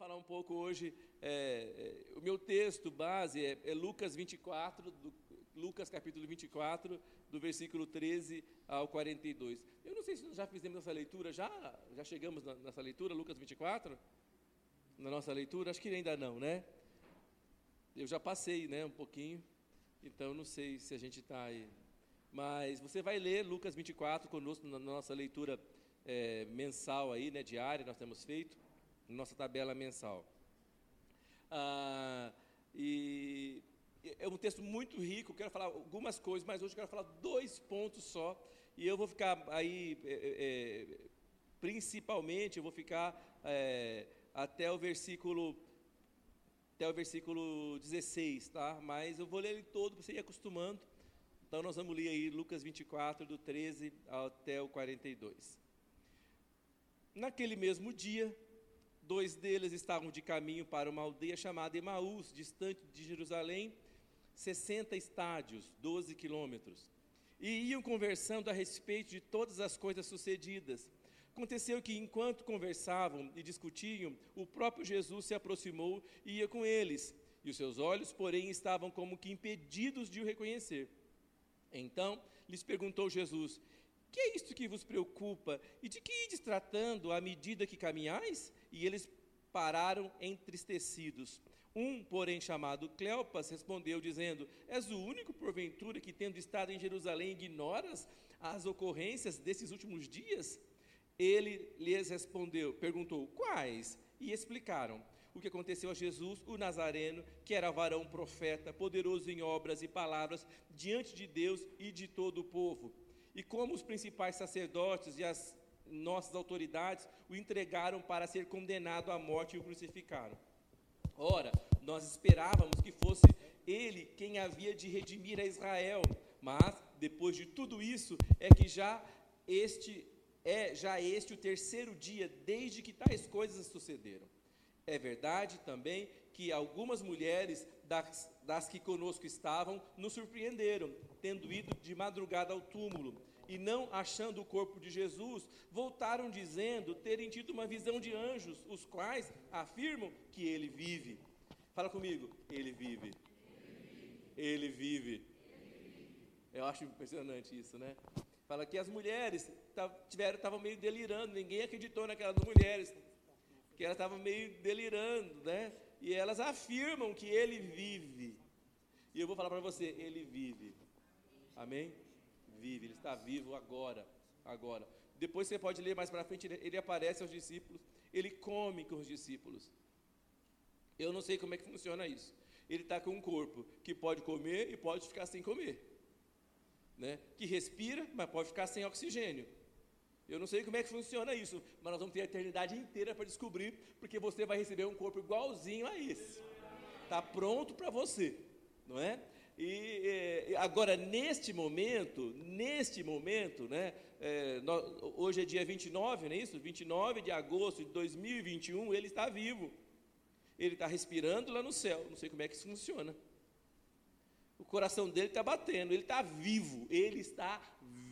falar um pouco hoje, é, é, o meu texto base é, é, Lucas 24, do, Lucas capítulo 24, do versículo 13 ao 42. Eu não sei se nós já fizemos essa leitura, já, já chegamos na, nessa leitura, Lucas 24? Na nossa leitura? Acho que ainda não, né? Eu já passei, né, um pouquinho, então não sei se a gente está aí. Mas você vai ler Lucas 24 conosco na nossa leitura é, mensal aí, né, diária, nós temos feito nossa tabela mensal. Ah, e é um texto muito rico, quero falar algumas coisas, mas hoje eu quero falar dois pontos só, e eu vou ficar aí, é, é, é principalmente, eu vou ficar é, até o versículo até o versículo 16, tá? Mas eu vou ler ele todo para você ir acostumando. Então nós vamos ler aí Lucas 24, do 13 até o 42. Naquele mesmo dia, Dois deles estavam de caminho para uma aldeia chamada Emaús, distante de Jerusalém, 60 estádios, 12 quilômetros. E iam conversando a respeito de todas as coisas sucedidas. Aconteceu que, enquanto conversavam e discutiam, o próprio Jesus se aproximou e ia com eles. E os seus olhos, porém, estavam como que impedidos de o reconhecer. Então lhes perguntou Jesus: Que é isto que vos preocupa? E de que ides tratando à medida que caminhais? e eles pararam entristecidos. Um, porém, chamado Cleopas, respondeu, dizendo: És o único, porventura, que, tendo estado em Jerusalém, ignoras as ocorrências desses últimos dias? Ele lhes respondeu, perguntou: Quais? E explicaram o que aconteceu a Jesus, o Nazareno, que era varão profeta, poderoso em obras e palavras diante de Deus e de todo o povo. E como os principais sacerdotes e as nossas autoridades o entregaram para ser condenado à morte e o crucificaram. Ora, nós esperávamos que fosse ele quem havia de redimir a Israel, mas depois de tudo isso é que já este é já este o terceiro dia desde que tais coisas sucederam. É verdade também que algumas mulheres das, das que conosco estavam nos surpreenderam, tendo ido de madrugada ao túmulo e não achando o corpo de Jesus, voltaram dizendo terem tido uma visão de anjos, os quais afirmam que ele vive. Fala comigo, ele vive. Ele vive. Eu acho impressionante isso, né? Fala que as mulheres tiveram, estavam meio delirando, ninguém acreditou naquelas mulheres, que elas estavam meio delirando, né? E elas afirmam que ele vive. E eu vou falar para você, ele vive. Amém? vive, ele está vivo agora, agora. Depois você pode ler mais para frente, ele aparece aos discípulos, ele come com os discípulos. Eu não sei como é que funciona isso. Ele está com um corpo que pode comer e pode ficar sem comer. Né? Que respira, mas pode ficar sem oxigênio. Eu não sei como é que funciona isso, mas nós vamos ter a eternidade inteira para descobrir, porque você vai receber um corpo igualzinho a esse. Está pronto para você, não é? E, agora, neste momento, neste momento, né, é, hoje é dia 29, não é isso? 29 de agosto de 2021, ele está vivo. Ele está respirando lá no céu. Não sei como é que isso funciona. O coração dele está batendo, ele está vivo, ele está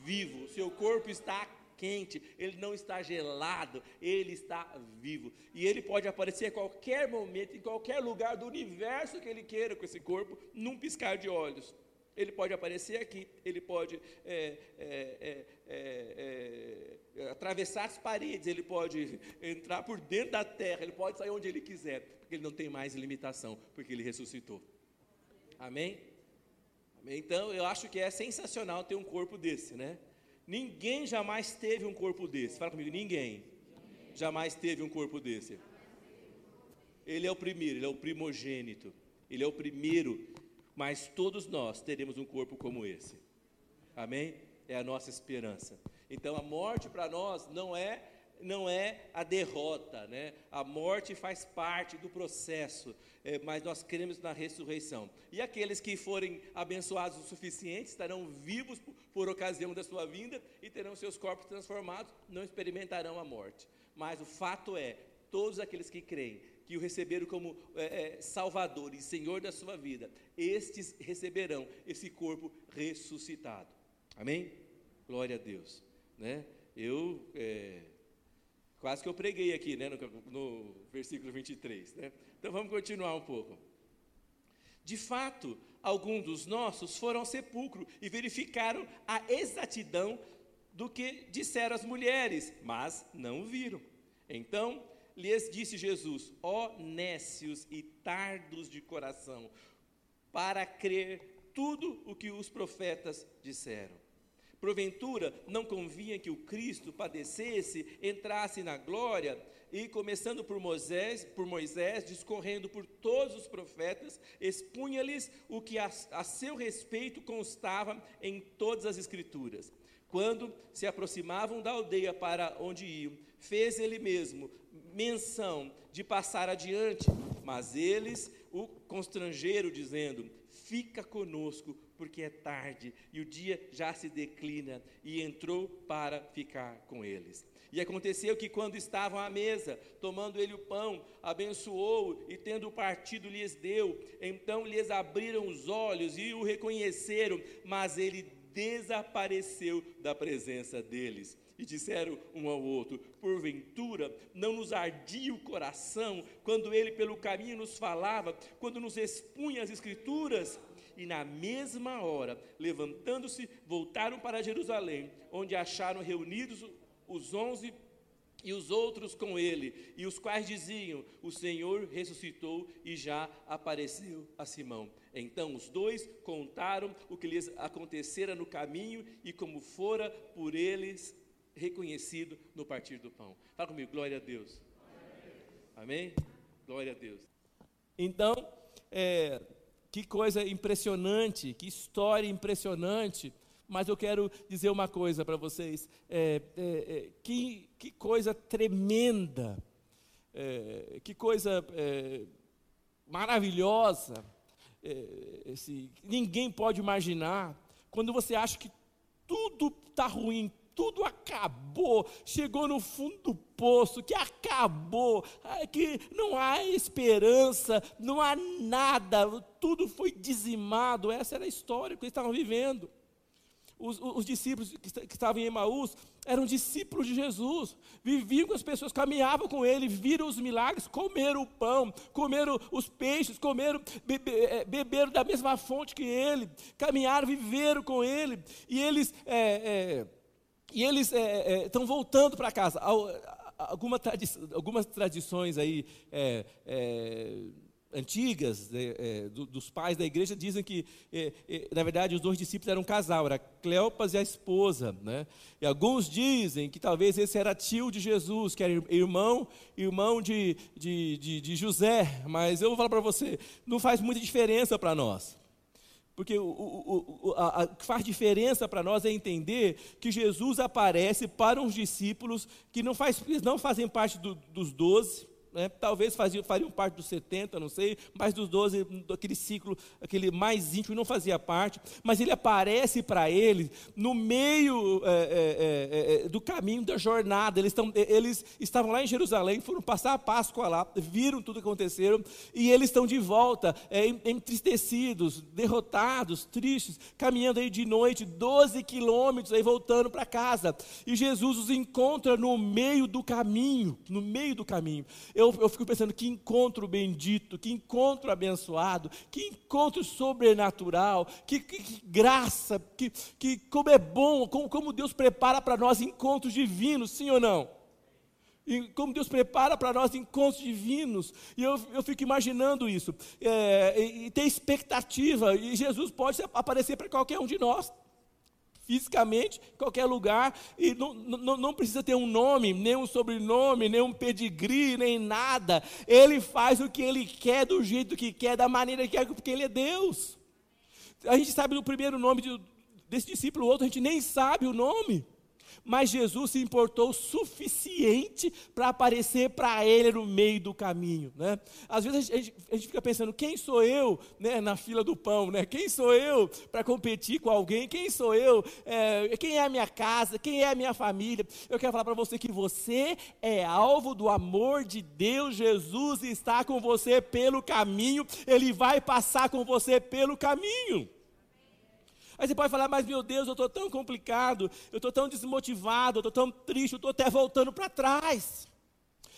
vivo. Seu corpo está quente, ele não está gelado, ele está vivo. E ele pode aparecer a qualquer momento, em qualquer lugar do universo que ele queira com esse corpo, num piscar de olhos. Ele pode aparecer aqui, ele pode é, é, é, é, atravessar as paredes, ele pode entrar por dentro da terra, ele pode sair onde ele quiser, porque ele não tem mais limitação, porque ele ressuscitou. Amém? Amém? Então, eu acho que é sensacional ter um corpo desse, né? Ninguém jamais teve um corpo desse. Fala comigo, ninguém jamais teve um corpo desse. Ele é o primeiro, ele é o primogênito. Ele é o primeiro, mas todos nós teremos um corpo como esse. Amém? É a nossa esperança. Então a morte para nós não é não é a derrota, né? A morte faz parte do processo, é, mas nós cremos na ressurreição. E aqueles que forem abençoados o suficiente estarão vivos por, por ocasião da sua vinda e terão seus corpos transformados, não experimentarão a morte. Mas o fato é, todos aqueles que creem, que o receberam como é, é, Salvador e Senhor da sua vida, estes receberão esse corpo ressuscitado. Amém? Glória a Deus. Né? Eu é, Quase que eu preguei aqui, né, no, no versículo 23. Né? Então vamos continuar um pouco. De fato, alguns dos nossos foram ao sepulcro e verificaram a exatidão do que disseram as mulheres, mas não viram. Então lhes disse Jesus: Ó nécios e tardos de coração, para crer tudo o que os profetas disseram. Porventura, não convinha que o Cristo padecesse, entrasse na glória, e começando por Moisés, por Moisés, discorrendo por todos os profetas, expunha-lhes o que a, a seu respeito constava em todas as escrituras. Quando se aproximavam da aldeia para onde iam, fez ele mesmo menção de passar adiante, mas eles o constrangeram, dizendo: Fica conosco, porque é tarde e o dia já se declina. E entrou para ficar com eles. E aconteceu que, quando estavam à mesa, tomando ele o pão, abençoou e, tendo partido, lhes deu. Então lhes abriram os olhos e o reconheceram, mas ele desapareceu da presença deles. E disseram um ao outro: Porventura, não nos ardia o coração quando ele pelo caminho nos falava, quando nos expunha as Escrituras? E na mesma hora, levantando-se, voltaram para Jerusalém, onde acharam reunidos os onze e os outros com ele, e os quais diziam: O Senhor ressuscitou e já apareceu a Simão. Então os dois contaram o que lhes acontecera no caminho e como fora por eles reconhecido no partir do pão. Fala comigo, glória a Deus. Amém? Glória a Deus. Então, é, que coisa impressionante, que história impressionante. Mas eu quero dizer uma coisa para vocês: é, é, é, que, que coisa tremenda, é, que coisa é, maravilhosa. É, esse, ninguém pode imaginar quando você acha que tudo está ruim, tudo acabou, chegou no fundo do poço, que acabou, que não há esperança, não há nada, tudo foi dizimado. Essa era a história que eles estavam vivendo. Os, os, discípulos que, estavam em Emaús eram discípulos de Jesus, viviam com as pessoas, caminhavam com ele, viram os milagres, comeram o pão, comeram os peixes, comeram, bebe, é, beberam da mesma fonte que ele, caminharam, viveram com ele, e eles. É, é, e eles estão é, é, voltando para casa. Alguma tradi algumas tradições aí é, é antigas né, é, do, dos pais da igreja dizem que, é, na verdade, os dois discípulos eram um casal, era Cleopas e a esposa. Né? E alguns dizem que talvez esse era tio de Jesus, que era irmão, irmão de, de, de, de José. Mas eu vou falar para você, não faz muita diferença para nós. Porque o, o, o, a, a, que faz diferença para nós é entender que Jesus aparece para uns discípulos que não, faz, não fazem parte do, dos doze, né? talvez faziam, fariam parte dos 70, não sei, mas dos 12, aquele ciclo, aquele mais íntimo, não fazia parte, mas ele aparece para eles no meio é, é, é, é, do caminho da jornada. Eles, estão, eles estavam lá em Jerusalém, foram passar a Páscoa lá, viram tudo que aconteceu, e eles estão de volta, é, entristecidos, derrotados, tristes, caminhando aí de noite, 12 quilômetros, aí voltando para casa. E Jesus os encontra no meio do caminho, no meio do caminho eu, eu fico pensando que encontro bendito, que encontro abençoado, que encontro sobrenatural, que, que, que graça, que, que como é bom, como, como Deus prepara para nós encontros divinos, sim ou não? E como Deus prepara para nós encontros divinos. E eu, eu fico imaginando isso. É, e, e expectativa. E Jesus pode aparecer para qualquer um de nós fisicamente, em qualquer lugar, e não, não, não, precisa ter um nome, nem um sobrenome, nem um pedigree, nem nada. Ele faz o que ele quer, do jeito que quer, da maneira que quer, porque ele é Deus. A gente sabe o primeiro nome de, desse discípulo, o outro a gente nem sabe o nome mas Jesus se importou o suficiente para aparecer para ele no meio do caminho. Né? Às vezes a gente, a gente, fica pensando, quem sou eu né, na fila do pão? Né? Quem sou eu para competir com alguém? Quem sou eu? É, quem é a minha casa? Quem é a minha família? Eu quero falar para você que você é alvo do amor de Deus. Jesus está com você pelo caminho, Ele vai passar com você pelo caminho. Aí você pode falar, mas meu Deus, eu estou tão complicado, eu estou tão desmotivado, eu estou tão triste, eu estou até voltando para trás.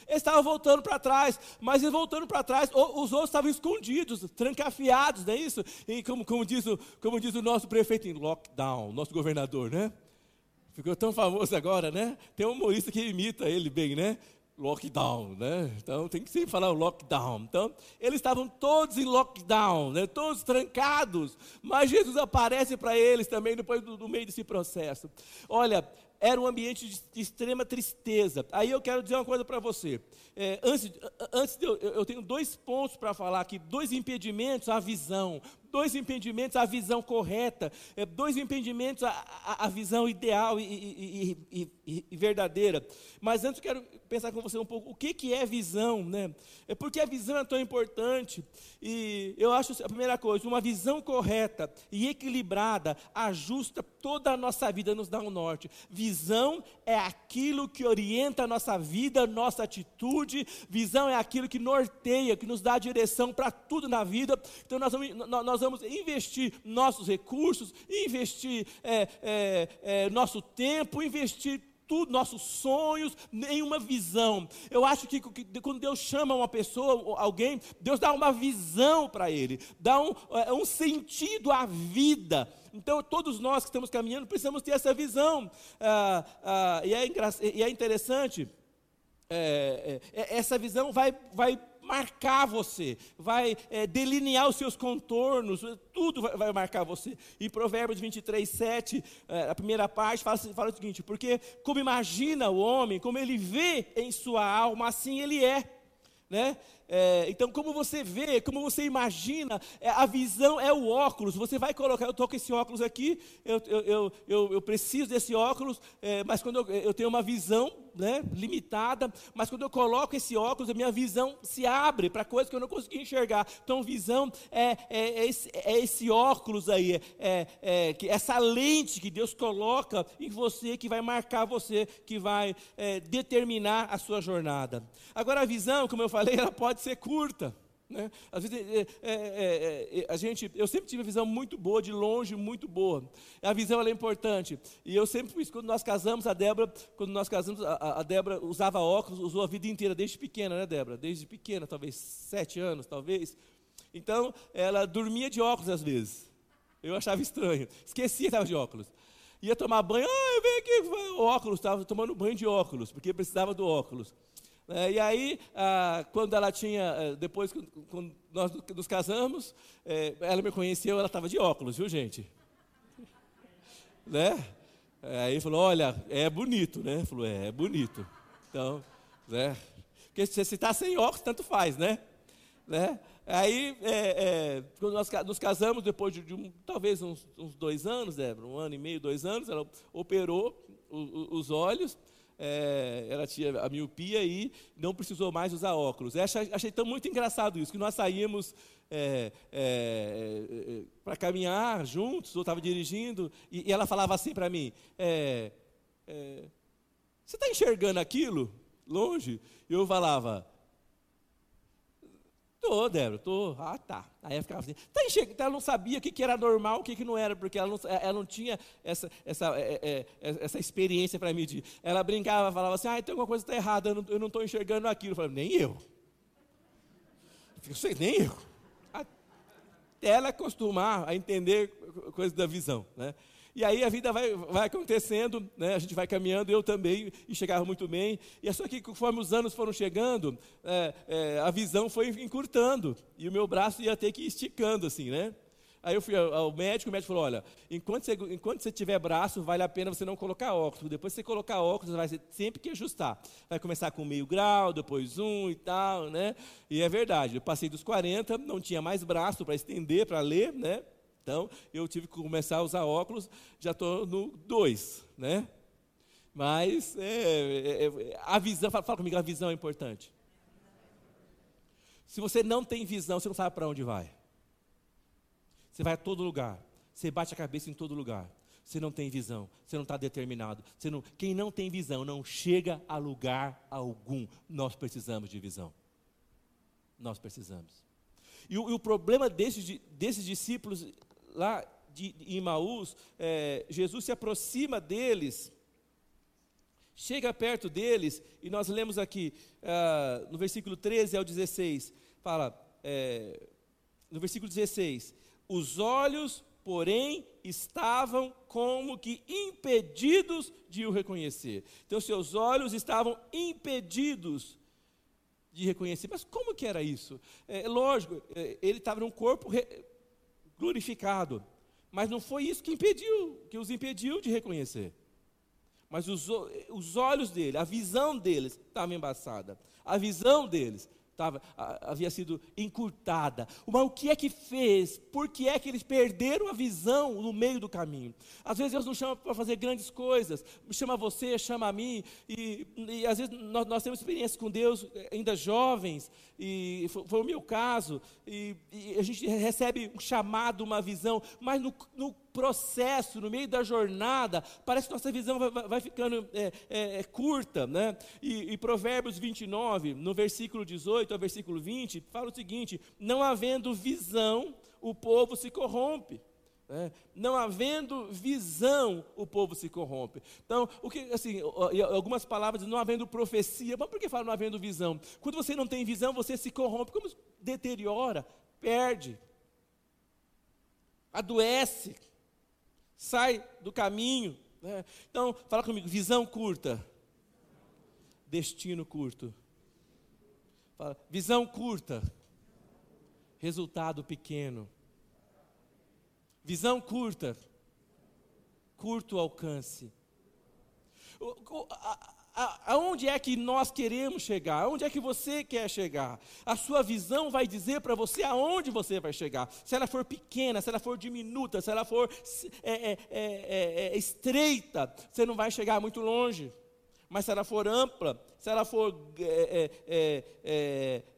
Eles estavam voltando para trás, mas eles voltando para trás, os outros estavam escondidos, trancafiados, não é isso? E como, como, diz, o, como diz o nosso prefeito em lockdown, nosso governador, né? Ficou tão famoso agora, né? Tem um humorista que imita ele bem, né? Lockdown, né? Então tem que sempre falar lockdown. Então, eles estavam todos em lockdown, né? todos trancados, mas Jesus aparece para eles também depois do, do, meio desse processo. Olha, era um ambiente de, de extrema tristeza. Aí eu quero dizer uma coisa para você. É, antes, antes de eu, eu tenho dois pontos para falar aqui, dois impedimentos à visão, dois impedimentos à visão correta, é, dois impedimentos à, à, à visão ideal e, e, e, e, verdadeira. Mas antes eu quero pensar com você um pouco o que, que é visão, né? É porque a visão é tão importante. E eu acho a primeira coisa, uma visão correta e equilibrada ajusta toda a nossa vida, nos dá um norte. Visão é aquilo que orienta a nossa vida, nossa atitude. Visão é aquilo que norteia, que nos dá direção para tudo na vida. Então nós vamos, nós vamos investir nossos recursos, investir é, é, é, nosso tempo, investir tudo, nossos sonhos, nenhuma visão. Eu acho que, que, quando Deus chama uma pessoa, alguém, Deus dá uma visão para ele, dá um, é, um sentido à vida. Então, todos nós que estamos caminhando precisamos ter essa visão. Ah, ah, e, é e, é interessante, é, é, essa visão vai, vai marcar você, vai é, delinear os seus contornos, tudo vai, vai, marcar você. E Provérbios 23, 7, é, a primeira parte, fala, fala o seguinte: porque como imagina o homem, como ele vê em sua alma, assim ele é. Né? É, então, como você vê, como você imagina, é, a visão é o óculos. Você vai colocar, eu estou com esse óculos aqui, eu, eu, eu, eu preciso desse óculos, é, mas quando eu, eu tenho uma visão né, limitada, mas quando eu coloco esse óculos, a minha visão se abre para coisas que eu não consegui enxergar. Então, visão é, é, é, esse, é esse, óculos aí, é, é, essa lente que Deus coloca em você, que vai marcar você, que vai determinar a sua jornada. Agora, a visão, como eu falei, ela pode pode ser curta. Né? Às vezes é, é, é, é, a gente, eu sempre tive uma visão muito boa, de longe, muito boa. A visão é importante. E eu sempre quando nós casamos, a Débora, quando nós casamos, a, a Débora usava óculos, usou a vida inteira, desde pequena, né, Débora? Desde pequena, talvez sete anos, talvez. Então, ela dormia de óculos às vezes. Eu achava estranho. Esquecia que estava de óculos. Ia tomar banho, ah, eu venho aqui, óculos, estava tomando banho de óculos, porque precisava do óculos. É, e aí, ah, quando ela tinha, eh, depois quando nós nos casamos, é, ela me conheceu, ela estava de óculos, viu gente? né? Aí falou, olha, é bonito, né? Falou, é, é bonito. Então, né? Porque se está sem óculos, tanto faz, né? né? Aí, é, é, quando nós nos casamos, depois de, de um, talvez uns, uns, dois anos, Débora, um ano e meio, dois anos, ela operou o, o, os olhos, é, ela tinha a miopia e não precisou mais usar óculos. Eu achei, achei tão muito engraçado isso, que nós saímos é, é, é para caminhar juntos, eu estava dirigindo, e, e, ela falava assim para mim, é, é, você está enxergando aquilo longe? E eu falava, Tô, Débora, tô. Ah, tá. Aí ela ficava assim. Tá enxergando, ela não sabia o que, que era normal, o que, que não era, porque ela não, ela não tinha essa, essa, é, é, é essa experiência para medir. Ela brincava, falava assim, ah, tem alguma coisa está errada, eu não estou enxergando aquilo. Eu falei, nem eu. Eu sei, nem eu. Até ela acostumar a entender coisas da visão. Né? E aí a vida vai, vai acontecendo, né? a gente vai caminhando, eu também, e chegava muito bem. E é só que conforme os anos foram chegando, é, é, a visão foi encurtando, e o meu braço ia ter que ir esticando, assim, né? Aí eu fui ao médico, o médico falou, olha, enquanto você, enquanto você tiver braço, vale a pena você não colocar óculos. Depois você colocar óculos, vai sempre que ajustar. Vai começar com meio grau, depois um e tal, né? E é verdade, eu passei dos 40, não tinha mais braço para estender, para ler, né? Então, eu tive que começar a usar óculos, já estou no 2, né? Mas é, é, é, a visão, fala, fala, comigo, a visão é importante. Se você não tem visão, você não sabe para onde vai. Você vai a todo lugar, você bate a cabeça em todo lugar. Você não tem visão, você não está determinado. Não, quem não tem visão não chega a lugar algum. Nós precisamos de visão. Nós precisamos. E o, e o problema desses, desses discípulos lá de, de Imaús, é, Jesus se aproxima deles, chega perto deles, e nós lemos aqui, uh, no versículo 13 ao 16, fala, é, no versículo 16: Os olhos, porém, estavam como que impedidos de o reconhecer. Então, seus olhos estavam impedidos de reconhecer. Mas como que era isso? É, lógico, é, ele estava num corpo glorificado, mas não foi isso que impediu, que os impediu de reconhecer. Mas os, os olhos dele, a visão deles estava embaçada. A visão deles havia sido encurtada. Mas o que é que fez? Por que é que eles perderam a visão no meio do caminho? Às vezes Deus nos chama para fazer grandes coisas, chama você, chama a mim, e, e às vezes nós, nós, temos experiências com Deus eh, ainda jovens, e foi, foi o meu caso, e, e, a gente recebe um chamado, uma visão, mas no, no processo, no meio da jornada, parece que nossa visão vai, vai ficando é, é, é, curta. Né? E, e Provérbios 29, no versículo 18 ao versículo 20, fala o seguinte: Não havendo visão, o povo se corrompe. É, não havendo visão, o povo se corrompe. Então, o que, assim, algumas palavras, não havendo profecia, mas por que fala não havendo visão? Quando você não tem visão, você se corrompe, como deteriora, perde, adoece sai do caminho. Né? Então, fala comigo: visão curta, destino curto. Fala, visão curta, resultado pequeno. Visão curta, curto alcance. Aonde é que nós queremos chegar? Aonde é que você quer chegar? A sua visão vai dizer para você aonde você vai chegar. Se ela for pequena, se ela for diminuta, se ela for é, é, é, é, estreita, você não vai chegar muito longe. Mas se ela for ampla, se ela for é,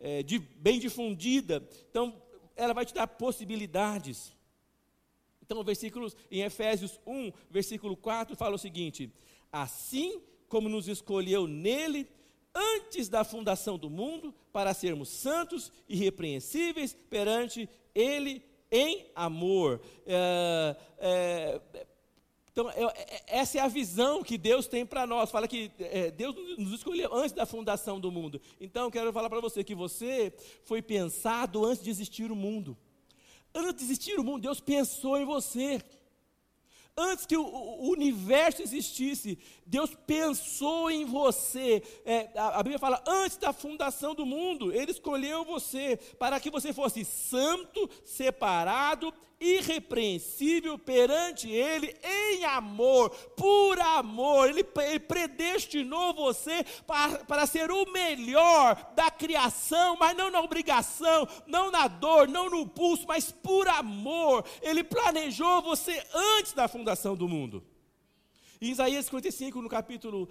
é, de, bem difundida, então ela vai te dar possibilidades. Então, versículos em Efésios 1, versículo 4, fala o seguinte: Assim como nos escolheu nele antes da fundação do mundo, para sermos santos e irrepreensíveis perante Ele em amor. É, é, então, é, é essa é a visão que Deus tem para nós. Fala que é, Deus nos escolheu antes da fundação do mundo. Então, quero falar para você que você foi pensado antes de existir o mundo. Antes de existir o mundo, Deus pensou em você. Antes que o, universo existisse, Deus pensou em você. É, a, Bíblia fala, antes da fundação do mundo, Ele escolheu você para que você fosse santo, separado irrepreensível perante Ele em amor, por amor. Ele, ele predestinou você para, para ser o melhor da criação, mas não na obrigação, não na dor, não no pulso, mas por amor. Ele planejou você antes da fundação do mundo. Em Isaías 55, no capítulo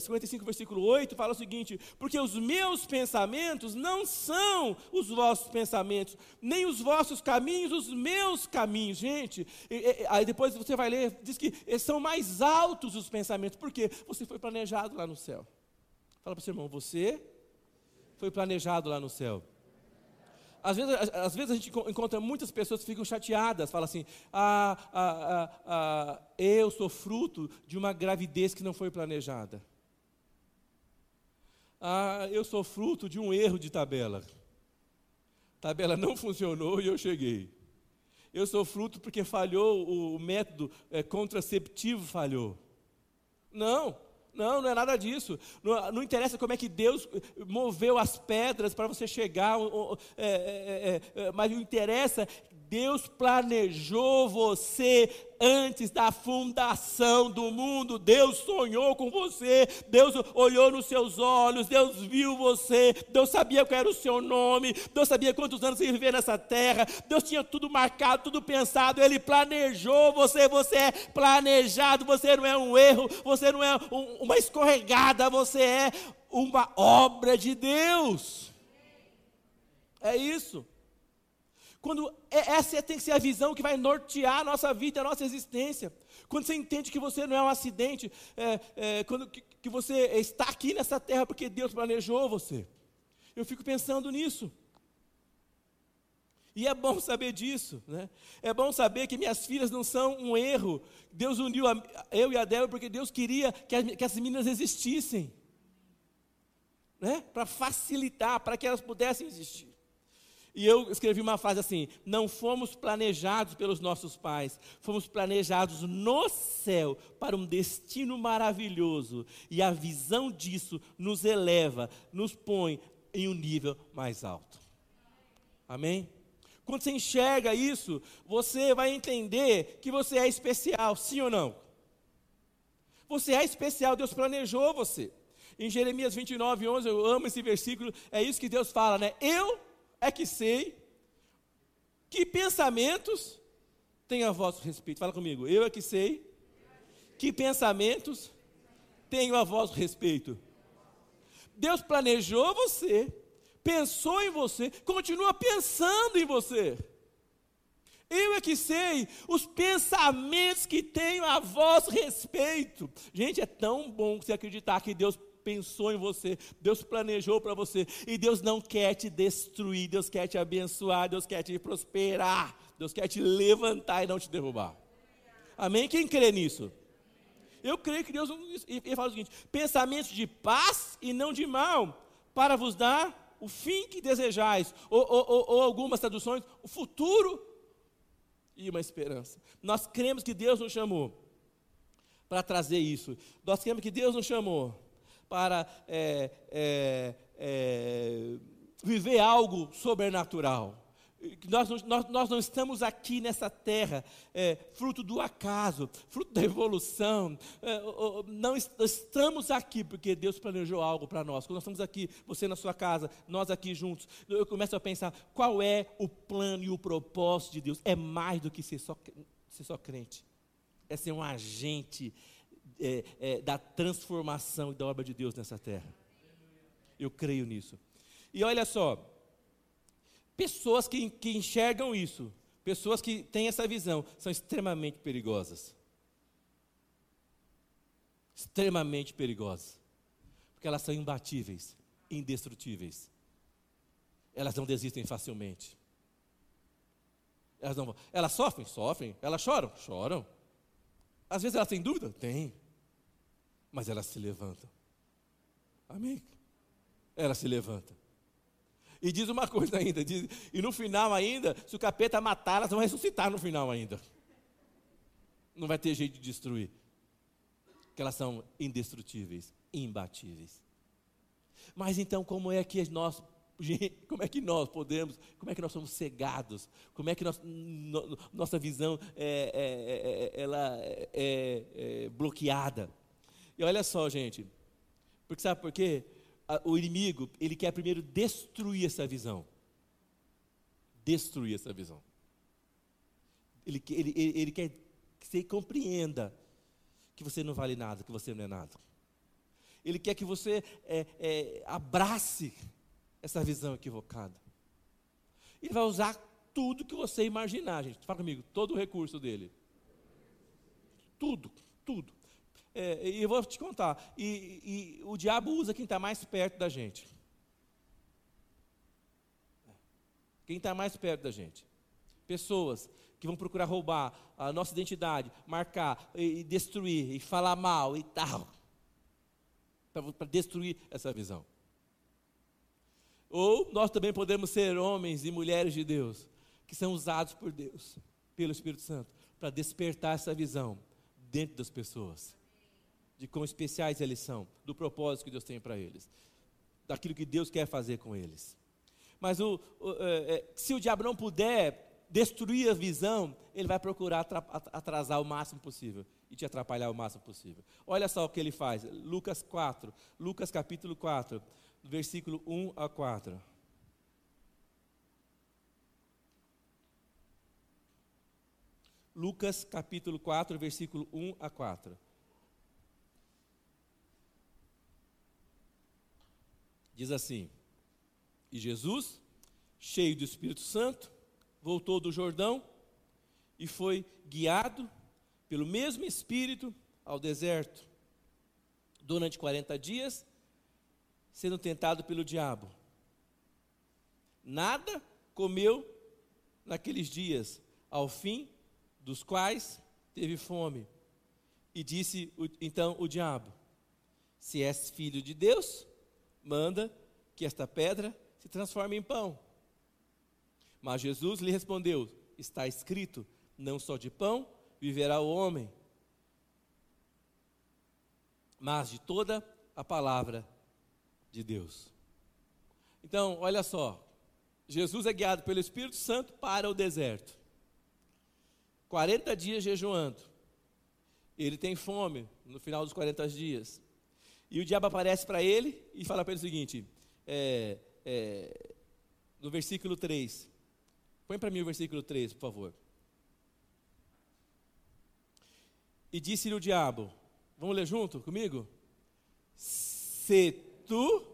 55, eh, versículo 8, fala o seguinte: Porque os meus pensamentos não são os vossos pensamentos, nem os vossos caminhos, os meus caminhos. Gente, aí depois você vai ler, diz que são mais altos os pensamentos, porque você foi planejado lá no céu. Fala para o seu irmão, você foi planejado lá no céu. Às vezes, às vezes a gente encontra muitas pessoas que ficam chateadas, falam assim: ah, ah, ah, ah, eu sou fruto de uma gravidez que não foi planejada. Ah, eu sou fruto de um erro de tabela. Tabela não funcionou e eu cheguei. Eu sou fruto porque falhou o método é, contraceptivo falhou. Não. Não, não é nada disso. Não, não, interessa como é que Deus moveu as pedras para você chegar, é, é, é, mas o interessa Deus planejou você antes da fundação do mundo. Deus sonhou com você, Deus olhou nos seus olhos, Deus viu você, Deus sabia qual era o seu nome, Deus sabia quantos anos você ia viver nessa terra, Deus tinha tudo marcado, tudo pensado, Ele planejou você, você é planejado, você não é um erro, você não é um, uma escorregada, você é uma obra de Deus. É isso. Quando é, essa tem que ser a visão que vai nortear a nossa vida, a nossa existência. Quando você entende que você não é um acidente, é, é, quando que, que você está aqui nessa terra porque Deus planejou você. Eu fico pensando nisso. E é bom saber disso, né? É bom saber que minhas filhas não são um erro. Deus uniu a, eu e a Débora porque Deus queria que, as, que essas meninas existissem, né? Para facilitar, para que elas pudessem existir. E eu escrevi uma frase assim: não fomos planejados pelos nossos pais, fomos planejados no céu para um destino maravilhoso. E a visão disso nos eleva, nos põe em um nível mais alto. Amém? Quando você enxerga isso, você vai entender que você é especial, sim ou não? Você é especial, Deus planejou você. Em Jeremias 29, 11, eu amo esse versículo, é isso que Deus fala, né? Eu é que sei que pensamentos têm a vosso respeito. Fala comigo, eu é que sei que pensamentos tenho a vosso respeito. Deus planejou você, pensou em você, continua pensando em você. Eu é que sei os pensamentos que tenho a vosso respeito. Gente, é tão bom você acreditar que Deus pensou em você, Deus planejou para você, e Deus não quer te destruir, Deus quer te abençoar, Deus quer te prosperar, Deus quer te levantar e não te derrubar. Amém? Quem crê nisso? Eu creio que Deus, ele fala o seguinte: pensamentos de paz e não de mal, para vos dar o fim que desejais, ou, ou, ou, algumas traduções, o futuro e uma esperança. Nós cremos que Deus nos chamou para trazer isso. Nós cremos que Deus nos chamou para é, é, é, viver algo sobrenatural. Nós, nós, nós não estamos aqui nessa terra é, fruto do acaso, fruto da evolução. É, não estamos aqui porque Deus planejou algo para nós. Quando nós estamos aqui, você na sua casa, nós aqui juntos, eu começo a pensar qual é o plano e o propósito de Deus. É mais do que ser só, ser só crente, é ser um agente é, é, da transformação e da obra de Deus nessa terra. Eu creio nisso. E olha só, Pessoas que, que enxergam isso, pessoas que têm essa visão, são extremamente perigosas. Extremamente perigosas. Porque elas são imbatíveis, indestrutíveis. Elas não desistem facilmente. Elas, não, elas sofrem? Sofrem. Elas choram? Choram. Às vezes elas têm dúvida? Tem. Mas elas se levantam. Amém? Elas se levantam. E diz uma coisa ainda, diz, e no final ainda, se o capeta matar, elas vão ressuscitar no final ainda. Não vai ter jeito de destruir. Porque elas são indestrutíveis, imbatíveis. Mas então, como é que nós, como é que nós podemos, como é que nós somos cegados? Como é que nós, no, nossa visão é, é, é, ela é, é bloqueada? E olha só, gente, porque sabe por quê? o inimigo, ele quer primeiro destruir essa visão. Destruir essa visão. Ele, ele, ele, quer que você compreenda que você não vale nada, que você não é nada. Ele quer que você é, é, abrace essa visão equivocada. Ele vai usar tudo que você imaginar, gente. Fala comigo, todo o recurso dele. Tudo, tudo. É, e eu vou te contar, e, e o diabo usa quem está mais perto da gente. Quem está mais perto da gente. Pessoas que vão procurar roubar a nossa identidade, marcar e, e destruir, e falar mal e tal. Para destruir essa visão. Ou nós também podemos ser homens e mulheres de Deus, que são usados por Deus, pelo Espírito Santo, para despertar essa visão dentro das pessoas de quão especiais eles são, do propósito que Deus tem para eles, daquilo que Deus quer fazer com eles. Mas o, o, é, é se o diabo não puder destruir a visão, ele vai procurar atrasar o máximo possível e te atrapalhar o máximo possível. Olha só o que ele faz, Lucas 4, Lucas capítulo 4, versículo 1 a 4. Lucas capítulo 4, versículo 1 a 4. Diz assim: E Jesus, cheio do Espírito Santo, voltou do Jordão e foi guiado pelo mesmo Espírito ao deserto, durante 40 dias, sendo tentado pelo diabo. Nada comeu naqueles dias, ao fim dos quais teve fome. E disse então o diabo: Se és filho de Deus, manda que esta pedra se transforme em pão. Mas Jesus lhe respondeu: Está escrito: Não só de pão viverá o homem, mas de toda a palavra de Deus. Então, olha só, Jesus é guiado pelo Espírito Santo para o deserto. 40 dias jejuando. Ele tem fome no final dos 40 dias. E o diabo aparece para ele e fala para ele o seguinte: é, é, no versículo 3. Põe para mim o versículo 3, por favor. E disse-lhe o diabo: Vamos ler junto comigo? Se tu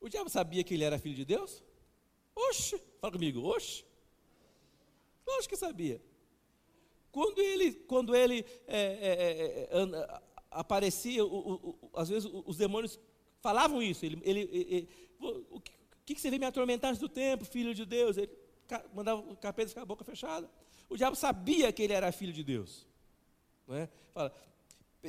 O diabo sabia que ele era filho de Deus? Oxe, fala comigo, oxe. Lógico que sabia. Quando ele, quando ele é, é, é, aparecia, o, o, o, às vezes os demônios falavam isso. Ele, ele, ele o que, que você vem me atormentar antes do tempo, filho de Deus? Ele mandava o capeta com a boca fechada. O diabo sabia que ele era filho de Deus. Não é? Fala,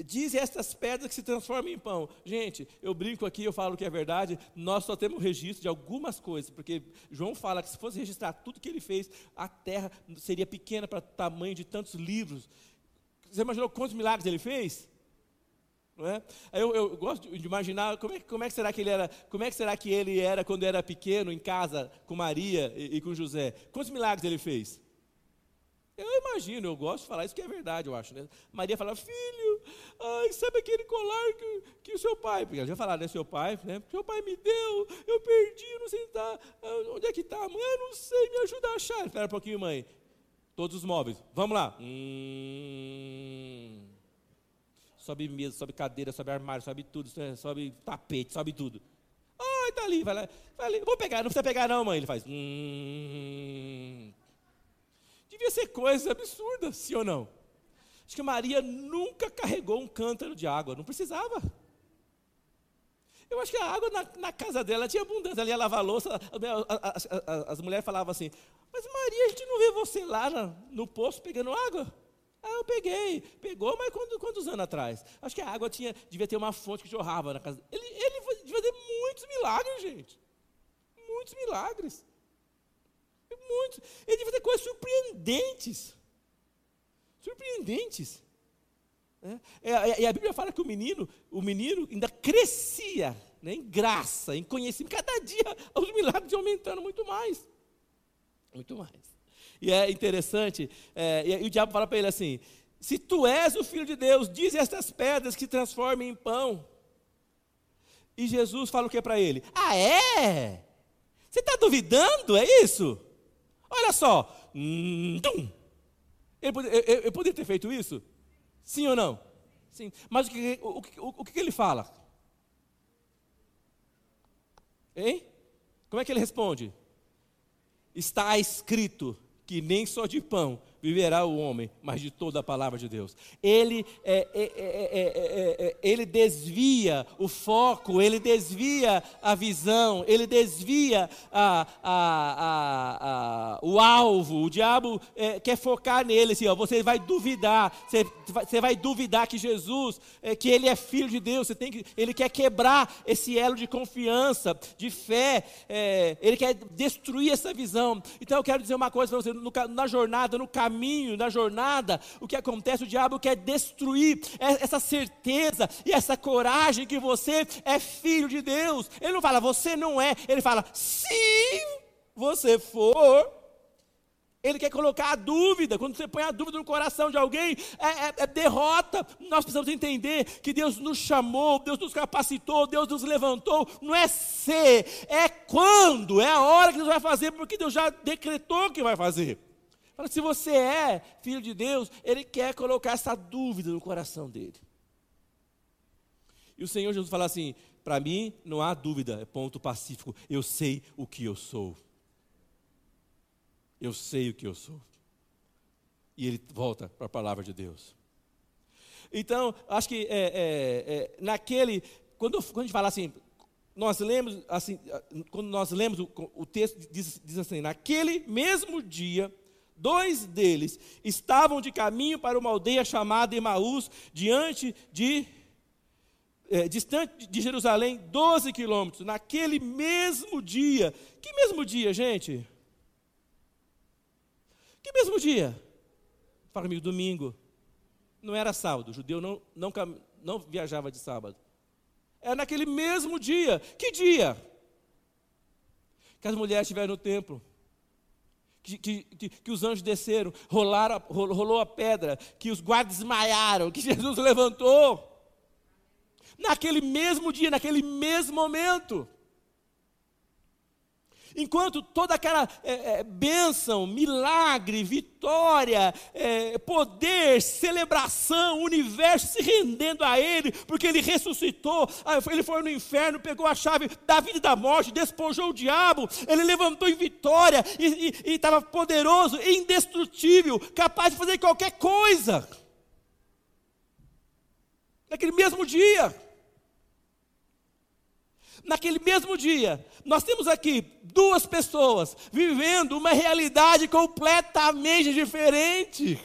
Diz estas pedras que se transformam em pão. Gente, eu brinco aqui, eu falo que é verdade. Nós só temos registro de algumas coisas, porque João fala que se fosse registrar tudo que ele fez, a terra seria pequena para o tamanho de tantos livros. Você imaginou quantos milagres ele fez? Não é? eu, eu gosto de imaginar como é, como é, que será que ele era, como é que será que ele era quando era pequeno em casa com Maria e, e com José. Quantos milagres ele fez? Eu imagino, eu gosto de falar isso que é verdade, eu acho. Né? Maria fala, filho, ai, sabe aquele colar que, que o seu pai, porque ela já falaram, né, seu pai, né? Seu pai me deu, eu perdi, não sei tá, onde é que está, mãe, eu não sei, me ajuda a achar. Espera um pouquinho, mãe. Todos os móveis, vamos lá. Hum, sobe mesa, sobe cadeira, sobe armário, sobe tudo, sobe tapete, sobe tudo. Ai, tá ali, vai lá, vai ali. Vou pegar, não precisa pegar não, mãe. Ele faz, hum, Devia ser coisa absurda, sim ou não? Acho que Maria nunca carregou um cântaro de água, não precisava. Eu acho que a água na, na casa dela tinha abundância. Ela ia lavar a louça, as, as, mulheres falavam assim: Mas Maria, a gente não vê você lá na, no poço pegando água? Ah, eu peguei. Pegou, mas quando, quantos anos atrás? Acho que a água tinha, devia ter uma fonte que jorrava na casa. Ele, ele devia ter muitos milagres, gente. Muitos milagres. Muitos. Ele devia ter coisas surpreendentes. Surpreendentes. É, é, e a Bíblia fala que o menino, o menino ainda crescia né, em graça, em conhecimento. Cada dia os milagres iam aumentando muito mais. Muito mais. E é interessante, é, e, e o diabo fala para ele assim: se tu és o filho de Deus, diz estas pedras que transformem em pão. E Jesus fala o que para ele? Ah, é? Você está duvidando? É isso? Olha só. Hum, ele, ele, poderia ter feito isso? Sim ou não? Sim. Mas o que, o, o, o que ele fala? Hein? Como é que ele responde? Está escrito que nem só de pão viverá o homem, mas de toda a palavra de Deus. Ele, é, é, é, ele desvia o foco, ele desvia a visão, ele desvia a, a, a, o alvo. O diabo quer focar nele, assim, ó, você vai duvidar, você, você vai duvidar que Jesus, que ele é filho de Deus, você tem que, ele quer quebrar esse elo de confiança, de fé, ele quer destruir essa visão. Então eu quero dizer uma coisa para você, no, na jornada, no caminho, caminho, na jornada, o que acontece? O diabo quer destruir essa certeza e essa coragem que você é filho de Deus. Ele não fala, você não é. Ele fala, se você for. Ele quer colocar a dúvida. Quando você põe a dúvida no coração de alguém, é, é, é, derrota. Nós precisamos entender que Deus nos chamou, Deus nos capacitou, Deus nos levantou. Não é ser, é quando, é a hora que Deus vai fazer, porque Deus já decretou que vai fazer. Fala, se você é filho de Deus, Ele quer colocar essa dúvida no coração dele. E o Senhor Jesus fala assim: para mim não há dúvida, é ponto pacífico. Eu sei o que eu sou. Eu sei o que eu sou. E ele volta para a palavra de Deus. Então, acho que é, é, é, naquele, quando, quando a gente fala assim, nós lemos assim, quando nós lemos o, o texto diz, diz assim, naquele mesmo dia, dois deles estavam de caminho para uma aldeia chamada Emaús, diante de é, distante de Jerusalém, 12 quilômetros, naquele mesmo dia. Que mesmo dia, gente? Que mesmo dia? Fala comigo, domingo. Não era sábado, o judeu não, não, não viajava de sábado. É naquele mesmo dia. Que dia? Que as mulheres estiveram no templo. Que, que, que, os anjos desceram, rolaram, rolou a pedra, que os guardas desmaiaram, que Jesus levantou. Naquele mesmo dia, naquele mesmo momento. Enquanto toda aquela é, é, bênção, milagre, vitória, é, poder, celebração, o universo se rendendo a Ele, porque Ele ressuscitou, Ele foi no inferno, pegou a chave da vida e da morte, despojou o diabo, Ele levantou em vitória e estava poderoso, indestrutível, capaz de fazer qualquer coisa. Naquele mesmo dia naquele mesmo dia, nós temos aqui duas pessoas vivendo uma realidade completamente diferente.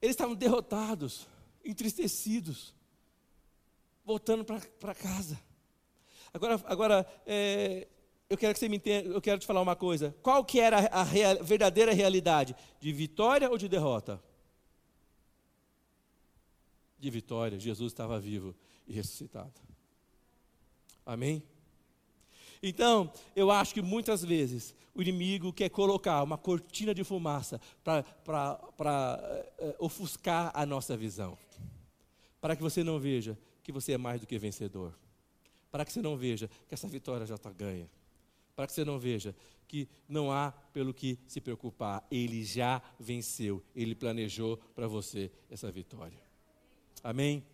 Eles estavam derrotados, entristecidos, voltando para casa. Agora, agora é, eu quero que você me entenda, eu quero te falar uma coisa. Qual que era a, real, verdadeira realidade? De vitória ou de derrota? De vitória. Jesus estava vivo e ressuscitado. Amém? Então, eu acho que muitas vezes o inimigo quer colocar uma cortina de fumaça para uh, ofuscar a nossa visão. Para que você não veja que você é mais do que vencedor. Para que você não veja que essa vitória já está ganha. Para que você não veja que não há pelo que se preocupar. Ele já venceu. Ele planejou para você essa vitória. Amém?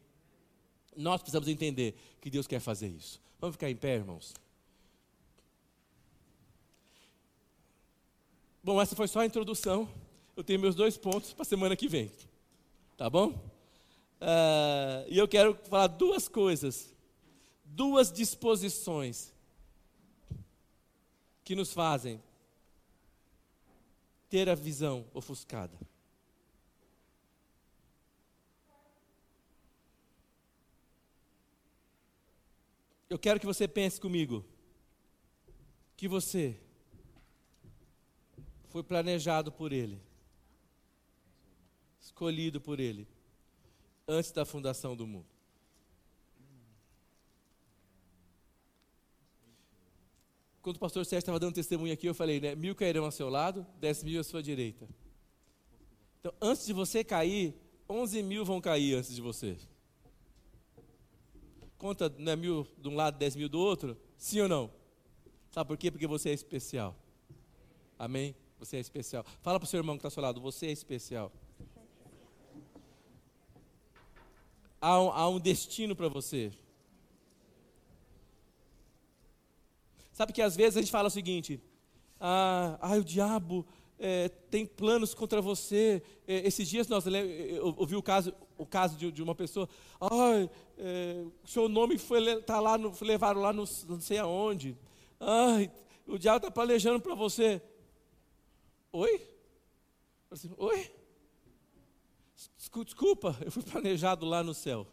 Nós precisamos entender que Deus quer fazer isso. Vamos ficar em pé, irmãos? Bom, essa foi só a introdução. Eu tenho meus dois pontos para a semana que vem. Tá bom? Uh, e eu quero falar duas coisas, duas disposições que nos fazem ter a visão ofuscada. Eu quero que você pense comigo que você foi planejado por Ele, escolhido por Ele, antes da fundação do mundo. Quando o pastor Sérgio estava dando testemunho aqui, eu falei, né? Mil cairão ao seu lado, dez mil à sua direita. Então, antes de você cair, onze mil vão cair antes de você conta né, mil de um lado, dez mil do outro? Sim ou não? Sabe por quê? Porque você é especial. Amém? Você é especial. Fala para o seu irmão que está ao seu lado, você é especial. Há um, há um destino para você. Sabe que às vezes a gente fala o seguinte: ah, ah o diabo é, tem planos contra você. É, esses dias nós eu ouvi o caso, o caso de, de uma pessoa, ai, é, seu nome foi tá lá, no, levaram lá no, não sei aonde. Ai, o diabo está planejando para você. Oi? Assim, Oi? Desculpa, eu fui planejado lá no céu.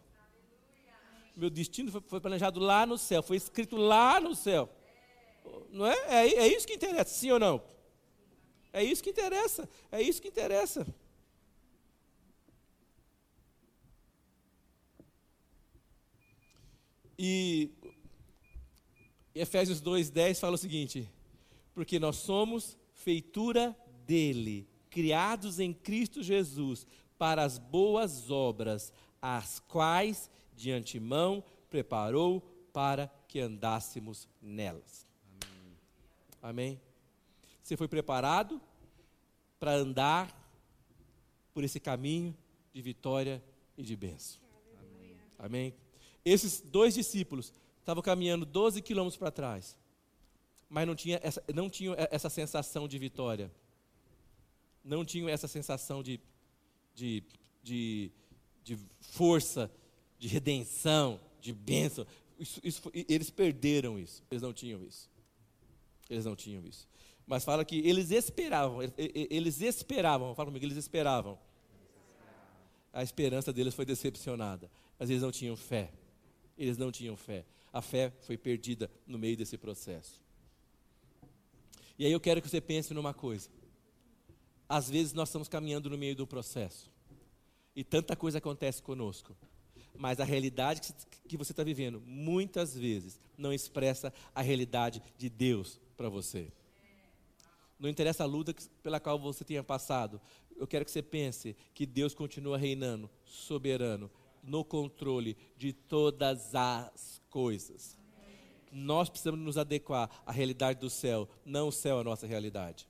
Meu destino foi, foi planejado lá no céu, foi escrito lá no céu. Não é? é? É isso que interessa, sim ou não? É isso que interessa. É isso que interessa. E Efésios 2:10 fala o seguinte: porque nós somos feitura dele, criados em Cristo Jesus para as boas obras, as quais de antemão preparou para que andássemos nelas. Amém. Amém. Você foi preparado para andar por esse caminho de vitória e de bênção. Amém. Amém. Esses dois discípulos estavam caminhando 12 quilômetros para trás, mas não, tinha essa, não tinham essa sensação de vitória. Não tinham essa sensação de, de, de, de força, de redenção, de bênção. Isso, isso, eles perderam isso. Eles não tinham isso. Eles não tinham isso. Mas fala que eles esperavam, eles esperavam, fala comigo, eles esperavam. A esperança deles foi decepcionada, mas eles não tinham fé. Eles não tinham fé. A fé foi perdida no meio desse processo. E aí eu quero que você pense numa coisa. Às vezes nós estamos caminhando no meio do processo. E tanta coisa acontece conosco. Mas a realidade que você está vivendo, muitas vezes, não expressa a realidade de Deus para você. Não interessa a luta pela qual você tenha passado. Eu quero que você pense que Deus continua reinando, soberano, no controle de todas as coisas. Nós precisamos nos adequar à realidade do céu, não o céu à nossa realidade.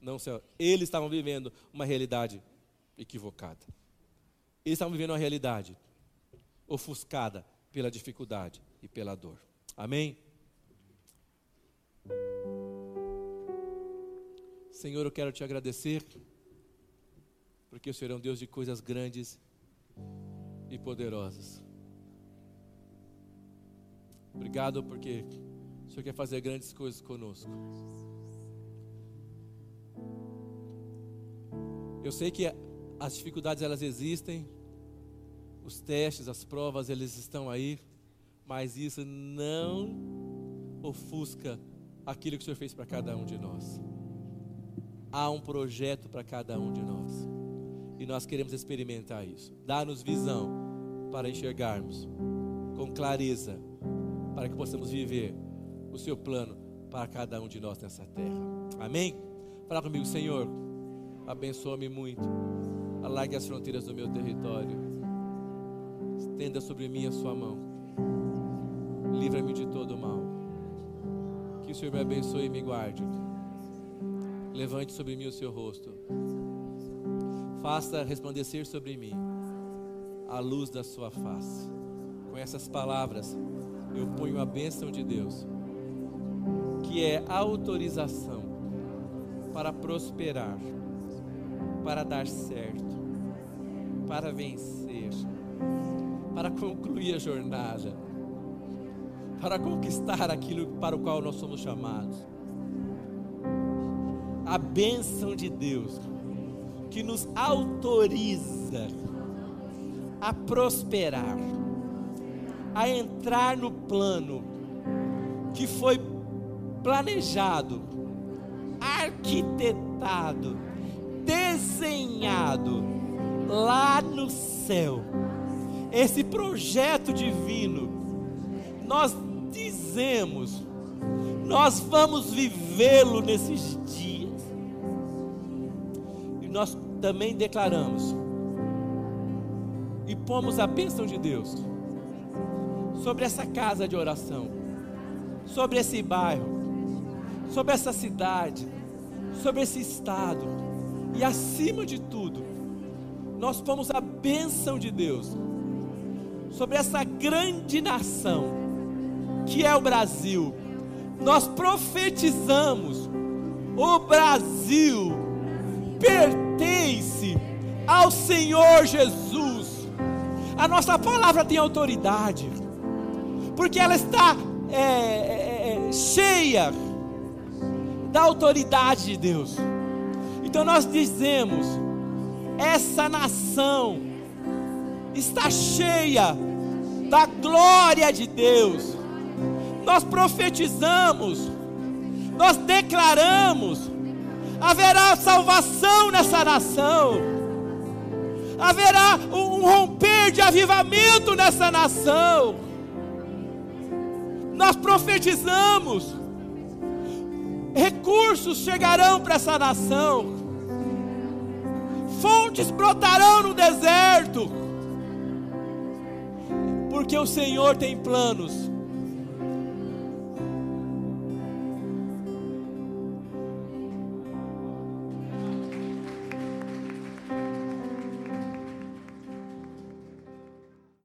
Não o céu. Eles estavam vivendo uma realidade equivocada. Eles estavam vivendo uma realidade ofuscada pela dificuldade e pela dor. Amém? Senhor, eu quero te agradecer, porque o Senhor é um Deus de coisas grandes e poderosas. Obrigado porque o Senhor quer fazer grandes coisas conosco. Eu sei que as dificuldades elas existem, os testes, as provas, eles estão aí, mas isso não ofusca aquilo que o Senhor fez para cada um de nós. Há um projeto para cada um de nós. E nós queremos experimentar isso. Dá-nos visão para enxergarmos com clareza, para que possamos viver o seu plano para cada um de nós nessa terra. Amém? Fala comigo, Senhor. Abençoa-me muito. Alargue as fronteiras do meu território. Estenda sobre mim a sua mão. Livra-me de todo mal. Que o Senhor me abençoe e me guarde. Levante sobre mim o seu rosto. Faça resplandecer sobre mim a luz da sua face. Com essas palavras, eu ponho a bênção de Deus, que é autorização para prosperar, para dar certo, para vencer, para concluir a jornada, para conquistar aquilo para o qual nós somos chamados. A bênção de Deus que nos autoriza a prosperar, a entrar no plano que foi planejado, arquitetado, desenhado lá no céu. Esse projeto divino, nós dizemos, nós vamos vivê-lo nesses dias. Nós também declaramos e pomos a bênção de Deus sobre essa casa de oração, sobre esse bairro, sobre essa cidade, sobre esse estado e acima de tudo, nós pomos a bênção de Deus sobre essa grande nação que é o Brasil. Nós profetizamos: o Brasil pertence ao Senhor Jesus a nossa palavra tem autoridade, porque ela está é, é, é, cheia da autoridade de Deus. Então nós dizemos: essa nação está cheia da glória de Deus. Nós profetizamos, nós declaramos: haverá salvação nessa nação. Haverá um romper de avivamento nessa nação. Nós profetizamos, recursos chegarão para essa nação, fontes brotarão no deserto, porque o Senhor tem planos